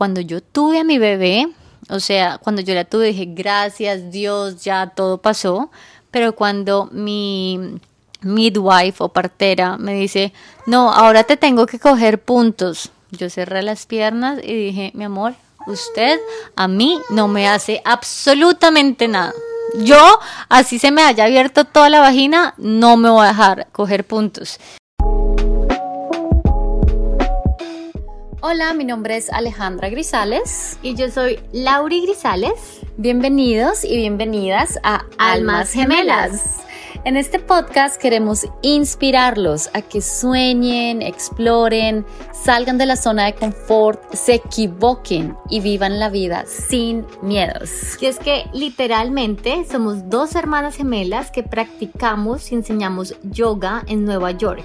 cuando yo tuve a mi bebé, o sea, cuando yo la tuve dije, gracias Dios, ya todo pasó, pero cuando mi midwife o partera me dice, no, ahora te tengo que coger puntos, yo cerré las piernas y dije, mi amor, usted a mí no me hace absolutamente nada. Yo, así se me haya abierto toda la vagina, no me voy a dejar coger puntos. Hola, mi nombre es Alejandra Grisales y yo soy Lauri Grisales. Bienvenidos y bienvenidas a Almas Gemelas. En este podcast queremos inspirarlos a que sueñen, exploren, salgan de la zona de confort, se equivoquen y vivan la vida sin miedos. Y es que literalmente somos dos hermanas gemelas que practicamos y enseñamos yoga en Nueva York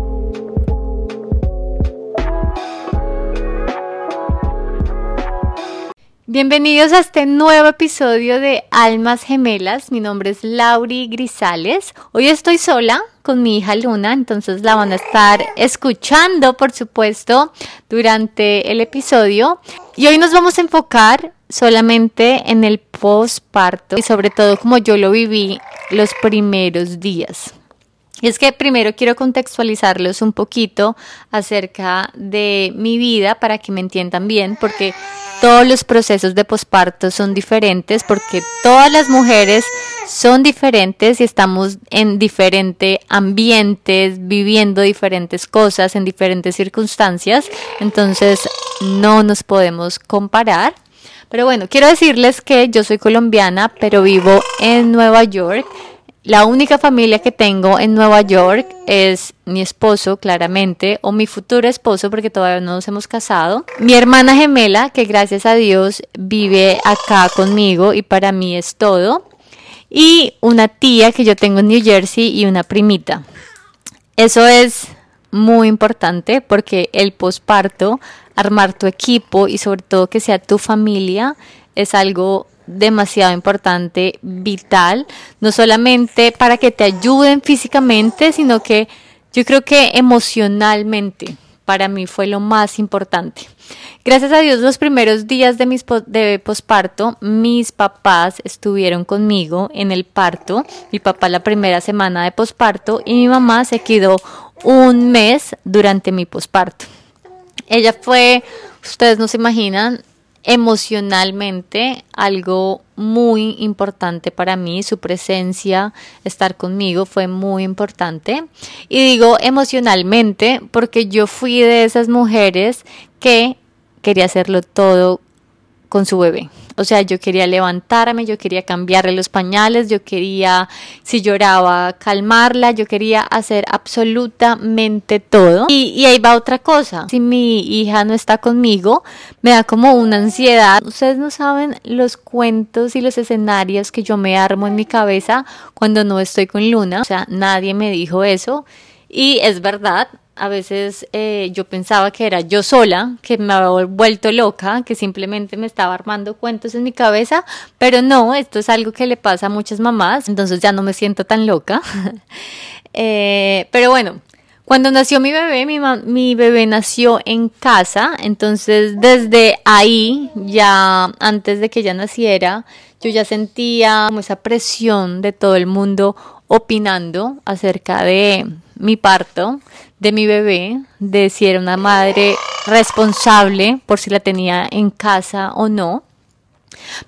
Bienvenidos a este nuevo episodio de Almas Gemelas. Mi nombre es Lauri Grisales. Hoy estoy sola con mi hija Luna, entonces la van a estar escuchando, por supuesto, durante el episodio. Y hoy nos vamos a enfocar solamente en el posparto y sobre todo como yo lo viví los primeros días. Es que primero quiero contextualizarlos un poquito acerca de mi vida para que me entiendan bien, porque todos los procesos de posparto son diferentes, porque todas las mujeres son diferentes y estamos en diferentes ambientes, viviendo diferentes cosas en diferentes circunstancias, entonces no nos podemos comparar. Pero bueno, quiero decirles que yo soy colombiana, pero vivo en Nueva York la única familia que tengo en Nueva York es mi esposo, claramente, o mi futuro esposo, porque todavía no nos hemos casado. Mi hermana gemela, que gracias a Dios vive acá conmigo y para mí es todo. Y una tía que yo tengo en New Jersey y una primita. Eso es muy importante porque el posparto, armar tu equipo y sobre todo que sea tu familia, es algo demasiado importante, vital, no solamente para que te ayuden físicamente, sino que yo creo que emocionalmente para mí fue lo más importante. Gracias a Dios, los primeros días de, mis de posparto, mis papás estuvieron conmigo en el parto. Mi papá la primera semana de posparto y mi mamá se quedó un mes durante mi posparto. Ella fue, ustedes no se imaginan, emocionalmente algo muy importante para mí, su presencia, estar conmigo fue muy importante. Y digo emocionalmente porque yo fui de esas mujeres que quería hacerlo todo con su bebé. O sea, yo quería levantarme, yo quería cambiarle los pañales, yo quería, si lloraba, calmarla, yo quería hacer absolutamente todo. Y, ahí va otra cosa. Si mi hija no está conmigo, me da como una ansiedad. Ustedes no saben los cuentos y los escenarios que yo me armo en mi cabeza cuando no estoy con Luna. O sea, nadie me dijo eso. Y es verdad, a veces eh, yo pensaba que era yo sola, que me había vuelto loca, que simplemente me estaba armando cuentos en mi cabeza, pero no, esto es algo que le pasa a muchas mamás, entonces ya no me siento tan loca. Eh, pero bueno, cuando nació mi bebé, mi, mi bebé nació en casa, entonces desde ahí, ya antes de que ella naciera, yo ya sentía como esa presión de todo el mundo opinando acerca de mi parto, de mi bebé, de si era una madre responsable por si la tenía en casa o no.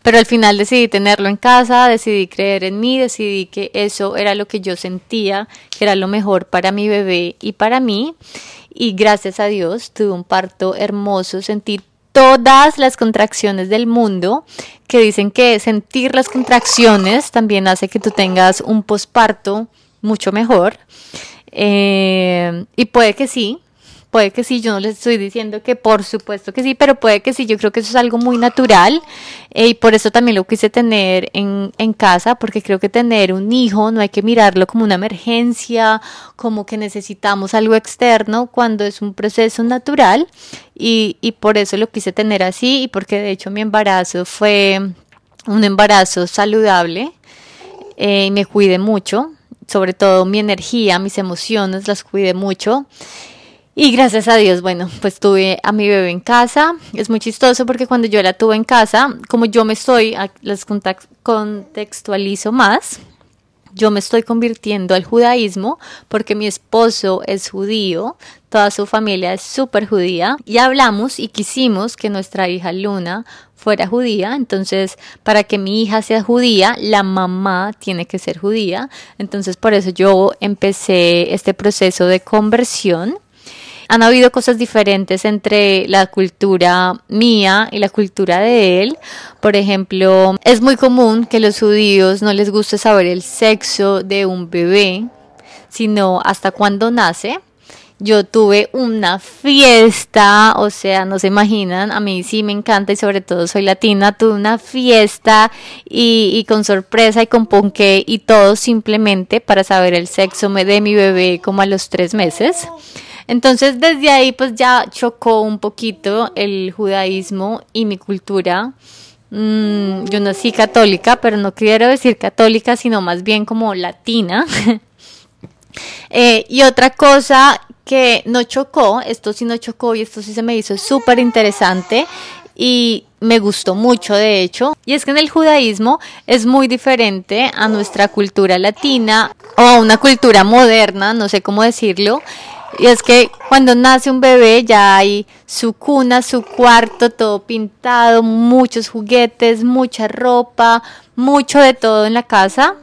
Pero al final decidí tenerlo en casa, decidí creer en mí, decidí que eso era lo que yo sentía, que era lo mejor para mi bebé y para mí. Y gracias a Dios tuve un parto hermoso, sentí todas las contracciones del mundo, que dicen que sentir las contracciones también hace que tú tengas un posparto mucho mejor. Eh, y puede que sí, puede que sí, yo no les estoy diciendo que por supuesto que sí, pero puede que sí, yo creo que eso es algo muy natural eh, y por eso también lo quise tener en, en casa, porque creo que tener un hijo no hay que mirarlo como una emergencia, como que necesitamos algo externo, cuando es un proceso natural y, y por eso lo quise tener así y porque de hecho mi embarazo fue un embarazo saludable eh, y me cuide mucho, sobre todo mi energía, mis emociones, las cuide mucho. Y gracias a Dios, bueno, pues tuve a mi bebé en casa. Es muy chistoso porque cuando yo la tuve en casa, como yo me estoy, las contextualizo más, yo me estoy convirtiendo al judaísmo porque mi esposo es judío, toda su familia es súper judía y hablamos y quisimos que nuestra hija Luna fuera judía, entonces para que mi hija sea judía, la mamá tiene que ser judía, entonces por eso yo empecé este proceso de conversión han habido cosas diferentes entre la cultura mía y la cultura de él. Por ejemplo, es muy común que los judíos no les guste saber el sexo de un bebé, sino hasta cuando nace. Yo tuve una fiesta, o sea, no se imaginan, a mí sí me encanta y sobre todo soy latina, tuve una fiesta y, y con sorpresa y con ponqué y todo simplemente para saber el sexo de mi bebé como a los tres meses. Entonces desde ahí pues ya chocó un poquito el judaísmo y mi cultura. Mm, yo nací católica, pero no quiero decir católica, sino más bien como latina. Eh, y otra cosa que no chocó, esto sí no chocó y esto sí se me hizo súper interesante y me gustó mucho de hecho, y es que en el judaísmo es muy diferente a nuestra cultura latina o a una cultura moderna, no sé cómo decirlo, y es que cuando nace un bebé ya hay su cuna, su cuarto, todo pintado, muchos juguetes, mucha ropa, mucho de todo en la casa.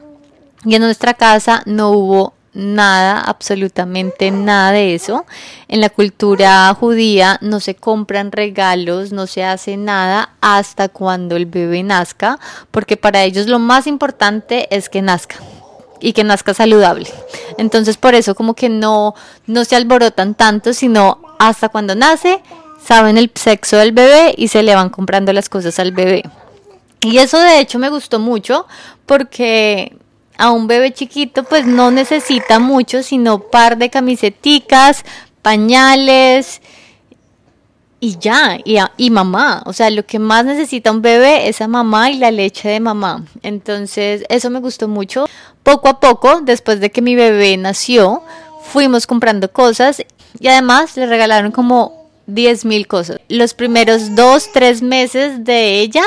Y en nuestra casa no hubo nada, absolutamente nada de eso. En la cultura judía no se compran regalos, no se hace nada hasta cuando el bebé nazca, porque para ellos lo más importante es que nazca y que nazca saludable. Entonces por eso como que no, no se alborotan tanto, sino hasta cuando nace saben el sexo del bebé y se le van comprando las cosas al bebé. Y eso de hecho me gustó mucho porque a un bebé chiquito pues no necesita mucho, sino par de camiseticas, pañales, y ya, y, y, mamá, o sea, lo que más necesita un bebé es a mamá y la leche de mamá. Entonces, eso me gustó mucho. Poco a poco, después de que mi bebé nació, fuimos comprando cosas y además le regalaron como 10 mil cosas. Los primeros dos, tres meses de ella,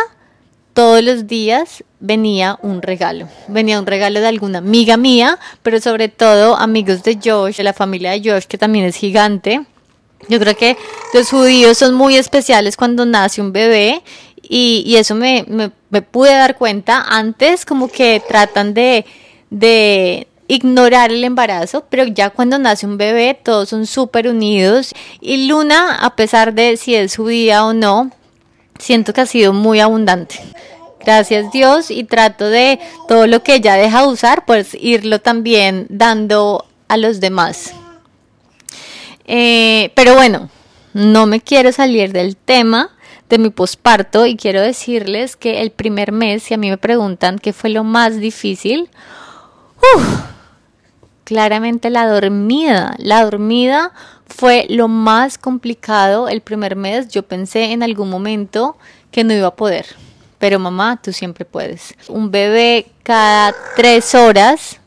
todos los días venía un regalo. Venía un regalo de alguna amiga mía, pero sobre todo amigos de Josh, de la familia de Josh, que también es gigante yo creo que los judíos son muy especiales cuando nace un bebé y, eso me, me, pude dar cuenta. Antes como que tratan de, de ignorar el embarazo, pero ya cuando nace un bebé todos son súper unidos y Luna, a pesar de si es judía o no, siento que ha sido muy abundante. Gracias Dios y trato de todo lo que ella deja usar, pues irlo también dando a los demás. Eh, pero bueno, no me quiero salir del tema de mi posparto y quiero decirles que el primer mes, si a mí me preguntan qué fue lo más difícil, claramente la dormida. La dormida fue lo más complicado el primer mes. Yo pensé en algún momento que no iba a poder. Pero mamá, tú siempre puedes. Un bebé cada tres horas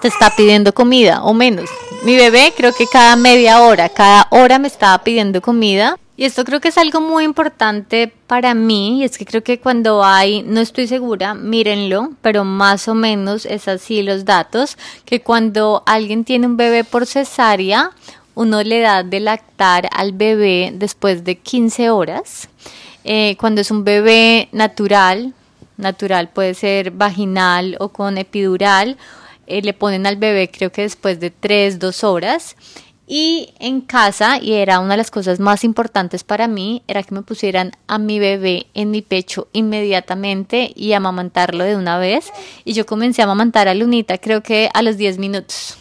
te está pidiendo comida o menos. Mi bebé creo que cada media hora, cada hora me estaba pidiendo comida. Y esto creo que es algo muy importante para mí, y es que creo que cuando hay, no estoy segura, mírenlo, pero más o menos es así los datos, que cuando alguien tiene un bebé por cesárea, uno le da de lactar al bebé después de 15 horas. Eh, cuando es un bebé natural, natural puede ser vaginal o con epidural, eh, le ponen al bebé creo que después de tres, dos horas. Y en casa, y era una de las cosas más importantes para mí, era que me pusieran a mi bebé en mi pecho inmediatamente y amamantarlo de una vez. Y yo comencé a amamantar a Lunita creo que a los 10 minutos.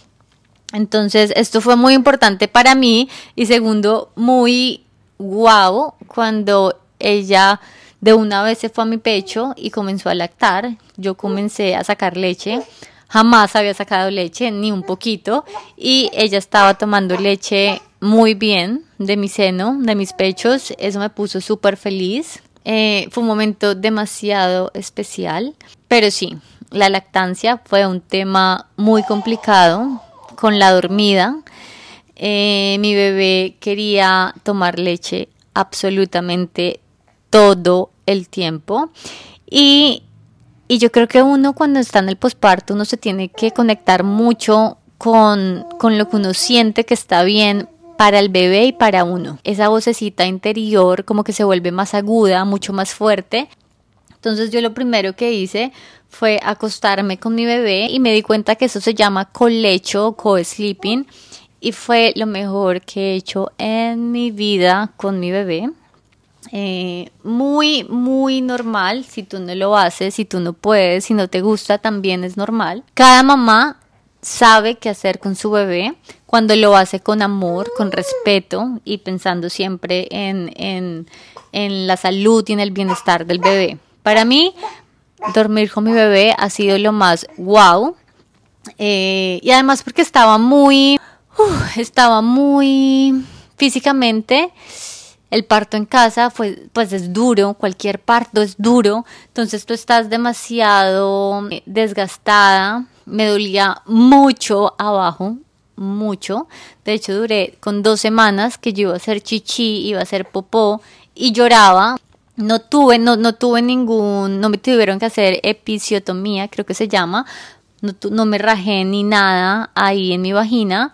Entonces, esto fue muy importante para mí y segundo, muy guau cuando ella de una vez se fue a mi pecho y comenzó a lactar. Yo comencé a sacar leche. Jamás había sacado leche, ni un poquito. Y ella estaba tomando leche muy bien de mi seno, de mis pechos. Eso me puso súper feliz. Eh, fue un momento demasiado especial. Pero sí, la lactancia fue un tema muy complicado con la dormida. Eh, mi bebé quería tomar leche absolutamente todo el tiempo. Y, y yo creo que uno cuando está en el posparto, uno se tiene que conectar mucho con, con lo que uno siente que está bien para el bebé y para uno. Esa vocecita interior como que se vuelve más aguda, mucho más fuerte. Entonces yo lo primero que hice fue acostarme con mi bebé y me di cuenta que eso se llama colecho o co-sleeping y fue lo mejor que he hecho en mi vida con mi bebé. Eh, muy, muy normal. Si tú no lo haces, si tú no puedes, si no te gusta, también es normal. Cada mamá sabe qué hacer con su bebé cuando lo hace con amor, con respeto y pensando siempre en, en, en la salud y en el bienestar del bebé. Para mí, dormir con mi bebé ha sido lo más wow. Eh, y además porque estaba muy, estaba muy físicamente el parto en casa fue, pues es duro, cualquier parto es duro, entonces tú estás demasiado eh, desgastada, me dolía mucho abajo, mucho, de hecho duré con dos semanas que yo iba a hacer chichi, iba a hacer popó y lloraba, no tuve, no, no tuve ningún, no me tuvieron que hacer episiotomía, creo que se llama, no, no me rajé ni nada ahí en mi vagina,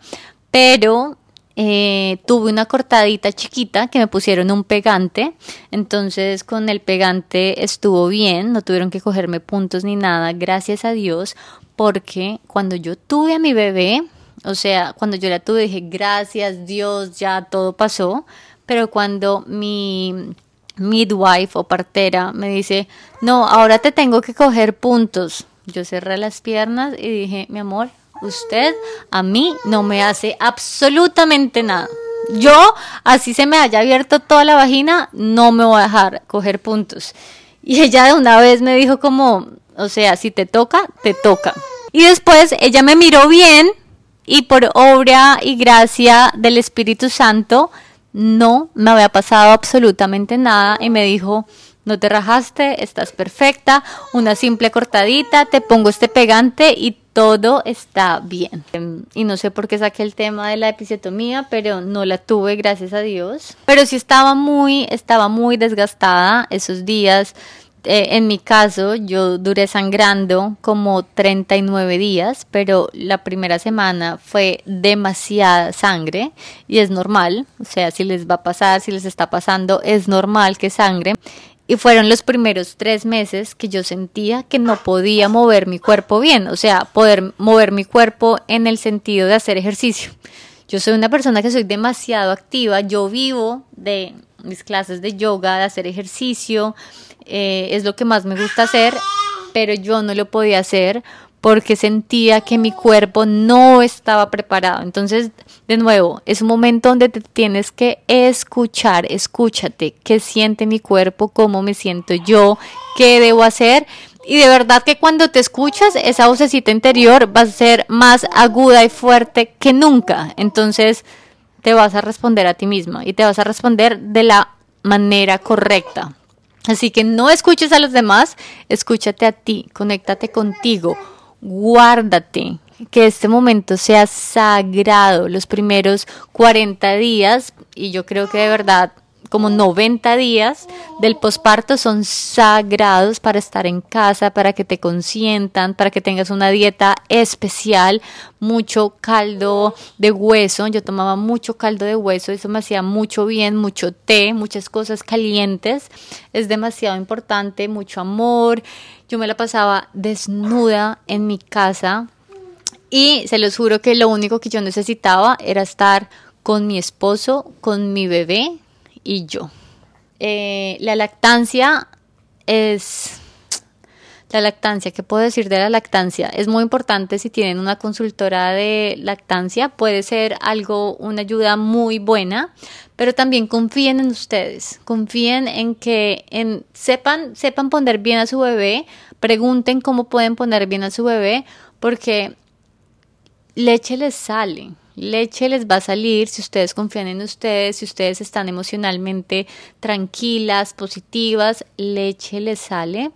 pero eh, tuve una cortadita chiquita que me pusieron un pegante, entonces con el pegante estuvo bien, no tuvieron que cogerme puntos ni nada, gracias a Dios, porque cuando yo tuve a mi bebé, o sea, cuando yo la tuve dije, gracias Dios, ya todo pasó, pero cuando mi midwife o partera me dice, no, ahora te tengo que coger puntos, yo cerré las piernas y dije, mi amor, usted a mí no me hace absolutamente nada. Yo, así se me haya abierto toda la vagina, no me voy a dejar coger puntos. Y ella de una vez me dijo como, o sea, si te toca, te toca. Y después ella me miró bien y por obra y gracia del Espíritu Santo no me había pasado absolutamente nada y me dijo, no te rajaste, estás perfecta, una simple cortadita, te pongo este pegante y todo está bien. Y no sé por qué saqué el tema de la episiotomía, pero no la tuve, gracias a Dios. Pero sí estaba muy, estaba muy desgastada esos días. Eh, en mi caso, yo duré sangrando como 39 días, pero la primera semana fue demasiada sangre y es normal, o sea, si les va a pasar, si les está pasando, es normal que sangre. Y fueron los primeros tres meses que yo sentía que no podía mover mi cuerpo bien, o sea, poder mover mi cuerpo en el sentido de hacer ejercicio. Yo soy una persona que soy demasiado activa, yo vivo de mis clases de yoga, de hacer ejercicio, eh, es lo que más me gusta hacer, pero yo no lo podía hacer porque sentía que mi cuerpo no estaba preparado. Entonces, de nuevo, es un momento donde te tienes que escuchar, escúchate, qué siente mi cuerpo, cómo me siento yo, qué debo hacer. Y de verdad que cuando te escuchas, esa vocecita interior va a ser más aguda y fuerte que nunca. Entonces, te vas a responder a ti misma y te vas a responder de la manera correcta. Así que no escuches a los demás, escúchate a ti, conéctate contigo guárdate, que este momento sea sagrado, los primeros 40 días, y yo creo que de verdad como 90 días del posparto son sagrados para estar en casa, para que te consientan, para que tengas una dieta especial, mucho caldo de hueso. Yo tomaba mucho caldo de hueso, eso me hacía mucho bien, mucho té, muchas cosas calientes. Es demasiado importante, mucho amor. Yo me la pasaba desnuda en mi casa y se los juro que lo único que yo necesitaba era estar con mi esposo, con mi bebé, y yo. Eh, la lactancia es La lactancia, ¿qué puedo decir de la lactancia? Es muy importante si tienen una consultora de lactancia, puede ser algo, una ayuda muy buena, pero también confíen en ustedes, confíen en que sepan, sepan poner bien a su bebé, pregunten cómo pueden poner bien a su bebé, porque leche les sale, leche les va a salir si ustedes confían en ustedes, si ustedes están emocionalmente tranquilas, positivas, leche les sale.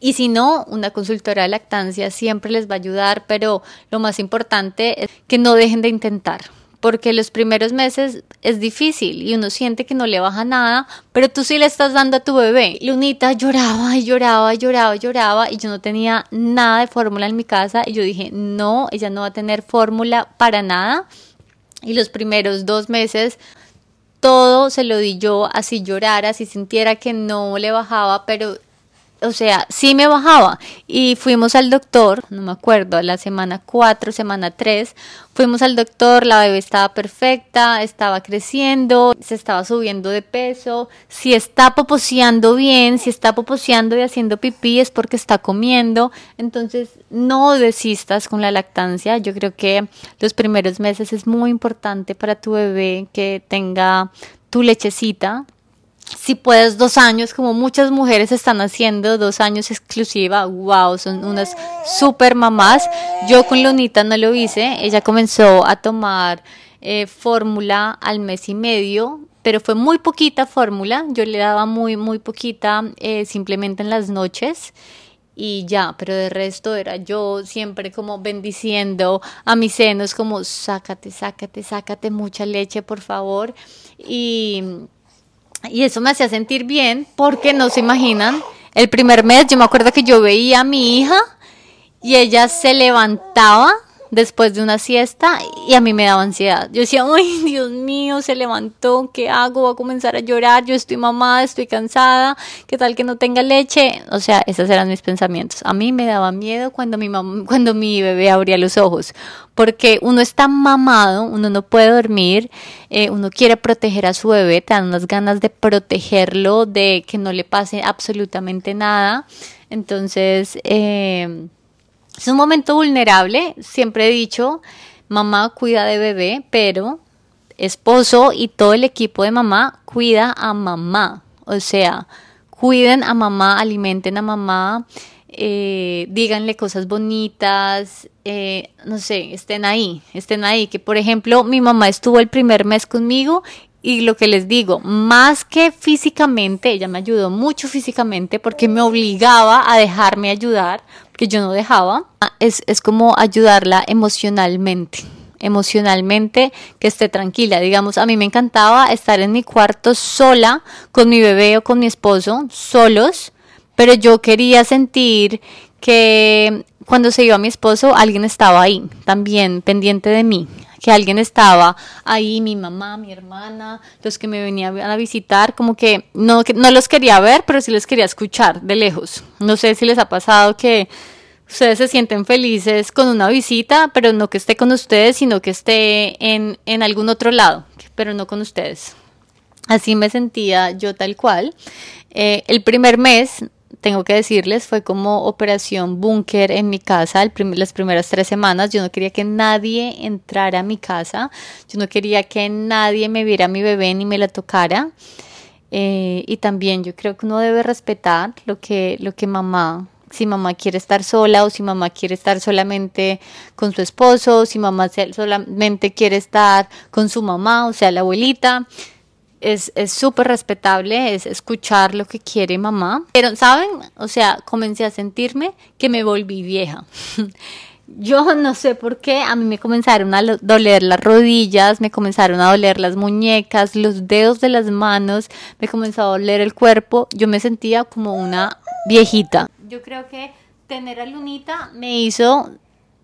Y si no, una consultora de lactancia siempre les va a ayudar, pero lo más importante es que no dejen de intentar porque los primeros meses es difícil y uno siente que no le baja nada, pero tú sí le estás dando a tu bebé. Lunita lloraba y lloraba y lloraba y lloraba y yo no tenía nada de fórmula en mi casa y yo dije, no, ella no va a tener fórmula para nada. Y los primeros dos meses todo se lo di yo, así llorara, así sintiera que no le bajaba, pero o sea, sí me bajaba. Y fuimos al doctor, no me acuerdo, la semana 4, semana 3, fuimos al doctor, la bebé estaba perfecta, estaba creciendo, se estaba subiendo de peso, si está poposeando bien, si está poposeando y haciendo pipí es porque está comiendo, entonces no desistas con la lactancia, yo creo que los primeros meses es muy importante para tu bebé que tenga tu lechecita, si puedes dos años, como muchas mujeres están haciendo, dos años exclusiva, wow, son unas super mamás. Yo con Lunita no lo hice, ella comenzó a tomar eh, fórmula al mes y medio, pero fue muy poquita fórmula, yo le daba muy, muy poquita eh, simplemente en las noches y ya, pero de resto era yo siempre como bendiciendo a mis senos, como sácate, sácate, sácate mucha leche, por favor. Y y eso me hacía sentir bien porque no se imaginan. El primer mes yo me acuerdo que yo veía a mi hija y ella se levantaba después de una siesta y a mí me daba ansiedad. Yo decía, ay, Dios mío, se levantó, ¿qué hago? Voy a comenzar a llorar, yo estoy mamada, estoy cansada, ¿qué tal que no tenga leche? O sea, esos eran mis pensamientos. A mí me daba miedo cuando mi, cuando mi bebé abría los ojos, porque uno está mamado, uno no puede dormir, eh, uno quiere proteger a su bebé, te dan unas ganas de protegerlo, de que no le pase absolutamente nada. Entonces, eh, es un momento vulnerable, siempre he dicho, mamá cuida de bebé, pero esposo y todo el equipo de mamá cuida a mamá. O sea, cuiden a mamá, alimenten a mamá, eh, díganle cosas bonitas, eh, no sé, estén ahí, estén ahí. Que por ejemplo, mi mamá estuvo el primer mes conmigo y lo que les digo, más que físicamente, ella me ayudó mucho físicamente porque me obligaba a dejarme ayudar, que yo no dejaba, es, es como ayudarla emocionalmente emocionalmente que esté tranquila. Digamos, a mí me encantaba estar en mi cuarto sola con mi bebé o con mi esposo, solos, pero yo quería sentir que cuando se iba mi esposo alguien estaba ahí, también pendiente de mí, que alguien estaba ahí, mi mamá, mi hermana, los que me venían a visitar, como que no, no los quería ver, pero sí los quería escuchar de lejos. No sé si les ha pasado que ustedes se sienten felices con una visita, pero no que esté con ustedes, sino que esté en, en algún otro lado, pero no con ustedes. Así me sentía yo tal cual. Eh, el primer mes tengo que decirles, fue como operación búnker en mi casa las primeras tres semanas. Yo no quería que nadie entrara a mi casa, yo no quería que nadie me viera a mi bebé ni me la tocara. Eh, y también yo creo que uno debe respetar lo que, lo que mamá, si mamá quiere estar sola o si mamá quiere estar solamente con su esposo, o si mamá solamente quiere estar con su mamá, o sea, la abuelita es súper respetable, es escuchar lo que quiere mamá. Pero, ¿saben? O sea, comencé a sentirme que me volví vieja. Yo no sé por qué, a mí me comenzaron a doler las rodillas, me comenzaron a doler las muñecas, los dedos de las manos, me comenzó a doler el cuerpo. Yo me sentía como una viejita. Yo creo que tener a Lunita me hizo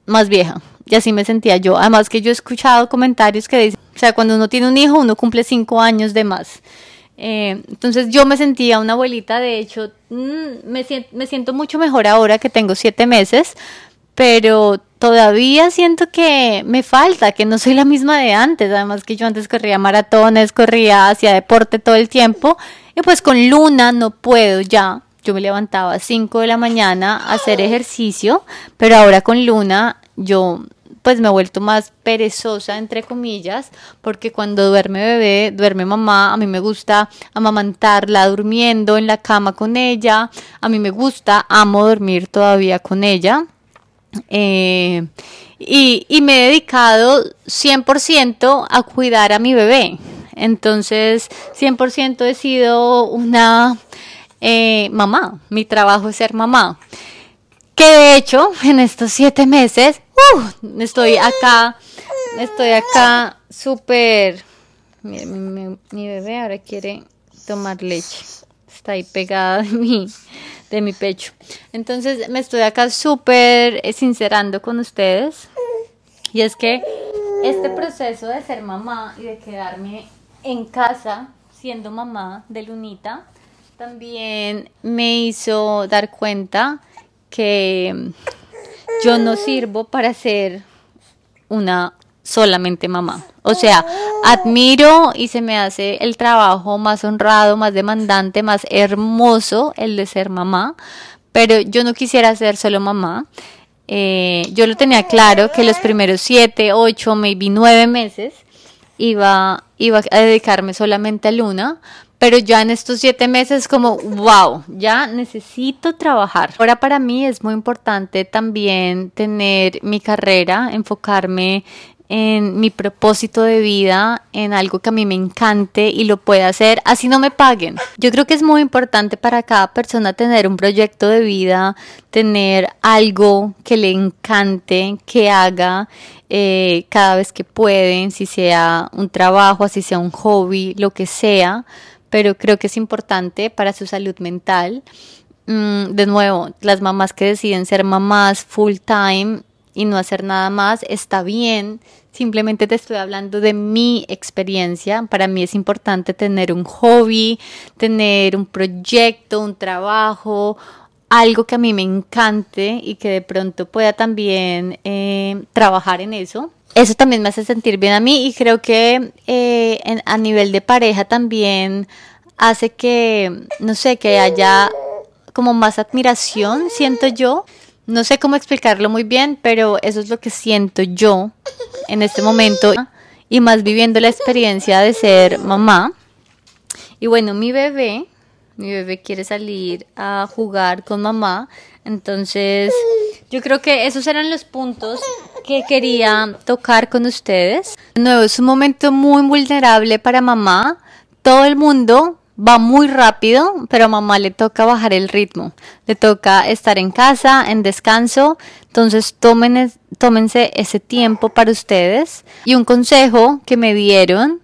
más vieja. Y así me sentía yo. Además que yo he escuchado comentarios que dicen, o sea, cuando uno tiene un hijo, uno cumple cinco años de más. Eh, entonces yo me sentía una abuelita, de hecho, mm, me, me siento mucho mejor ahora que tengo siete meses, pero todavía siento que me falta, que no soy la misma de antes. Además que yo antes corría maratones, corría hacia deporte todo el tiempo. Y pues con Luna no puedo ya. yo me levantaba a 5 de la mañana a hacer ejercicio, pero ahora con Luna yo pues me he vuelto más perezosa, entre comillas, porque cuando duerme bebé, duerme mamá, a mí me gusta amamantarla durmiendo en la cama con ella, a mí me gusta, amo dormir todavía con ella. Eh, y, me he dedicado 100% a cuidar a mi bebé. Entonces, 100% he sido una eh, mamá. Mi trabajo es ser mamá. Que de hecho, en estos siete meses, estoy acá, estoy acá súper... Mi, mi, bebé ahora quiere tomar leche. Está ahí pegada de mi, de mi pecho. Entonces me estoy acá súper eh, sincerando con ustedes. Y es que este proceso de ser mamá y de quedarme en casa siendo mamá de Lunita también me hizo dar cuenta que yo no sirvo para ser una solamente mamá. O sea, admiro y se me hace el trabajo más honrado, más demandante, más hermoso el de ser mamá, pero yo no quisiera ser solo mamá. Eh, yo lo tenía claro que los primeros siete, ocho, maybe nueve meses iba, iba a dedicarme solamente a Luna, pero ya en estos siete meses como, wow, ya necesito trabajar. Ahora para mí es muy importante también tener mi carrera, enfocarme en mi propósito de vida, en algo que a mí me encante y lo pueda hacer así no me paguen. Yo creo que es muy importante para cada persona tener un proyecto de vida, tener algo que le encante, que haga eh, cada vez que pueden, si sea un trabajo, si sea un hobby, lo que sea, pero creo que es importante para su salud mental. Mm, de nuevo, las mamás que deciden ser mamás full time y no hacer nada más, está bien. Simplemente te estoy hablando de mi experiencia. Para mí es importante tener un hobby, tener un proyecto, un trabajo, algo que a mí me encante y que de pronto pueda también eh, trabajar en eso. Eso también me hace sentir bien a mí y creo que eh, a nivel de pareja también hace que, no sé, que haya como más admiración, siento yo, no sé cómo explicarlo muy bien, pero eso es lo que siento yo en este momento y más viviendo la experiencia de ser mamá. Y bueno, mi bebé, mi bebé quiere salir a jugar con mamá, entonces yo creo que esos eran los puntos que quería tocar con ustedes. De nuevo, es un momento muy vulnerable para mamá. Todo el mundo va muy rápido, pero a mamá le toca bajar el ritmo, le toca estar en casa, en descanso, entonces tomen, tómense ese tiempo para ustedes. Y un consejo que me dieron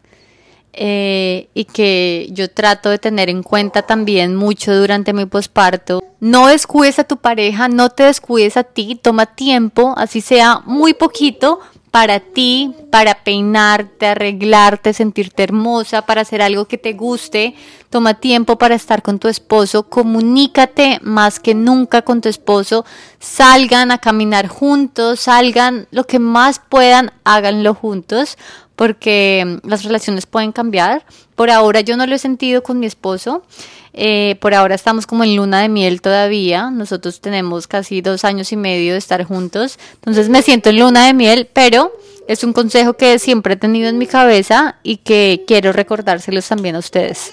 eh, y que yo trato de tener en cuenta también mucho durante mi posparto, no descuides a tu pareja, no te descuides a ti, toma tiempo, así sea muy poquito, para ti, para peinarte, arreglarte, sentirte hermosa, para hacer algo que te guste. Toma tiempo para estar con tu esposo, comunícate más que nunca con tu esposo, salgan a caminar juntos, salgan lo que más puedan, háganlo juntos, porque las relaciones pueden cambiar. Por ahora yo no lo he sentido con mi esposo. Eh, por ahora estamos como en luna de miel todavía. Nosotros tenemos casi dos años y medio de estar juntos. Entonces me siento en luna de miel, pero es un consejo que siempre he tenido en mi cabeza y que quiero recordárselos también a ustedes.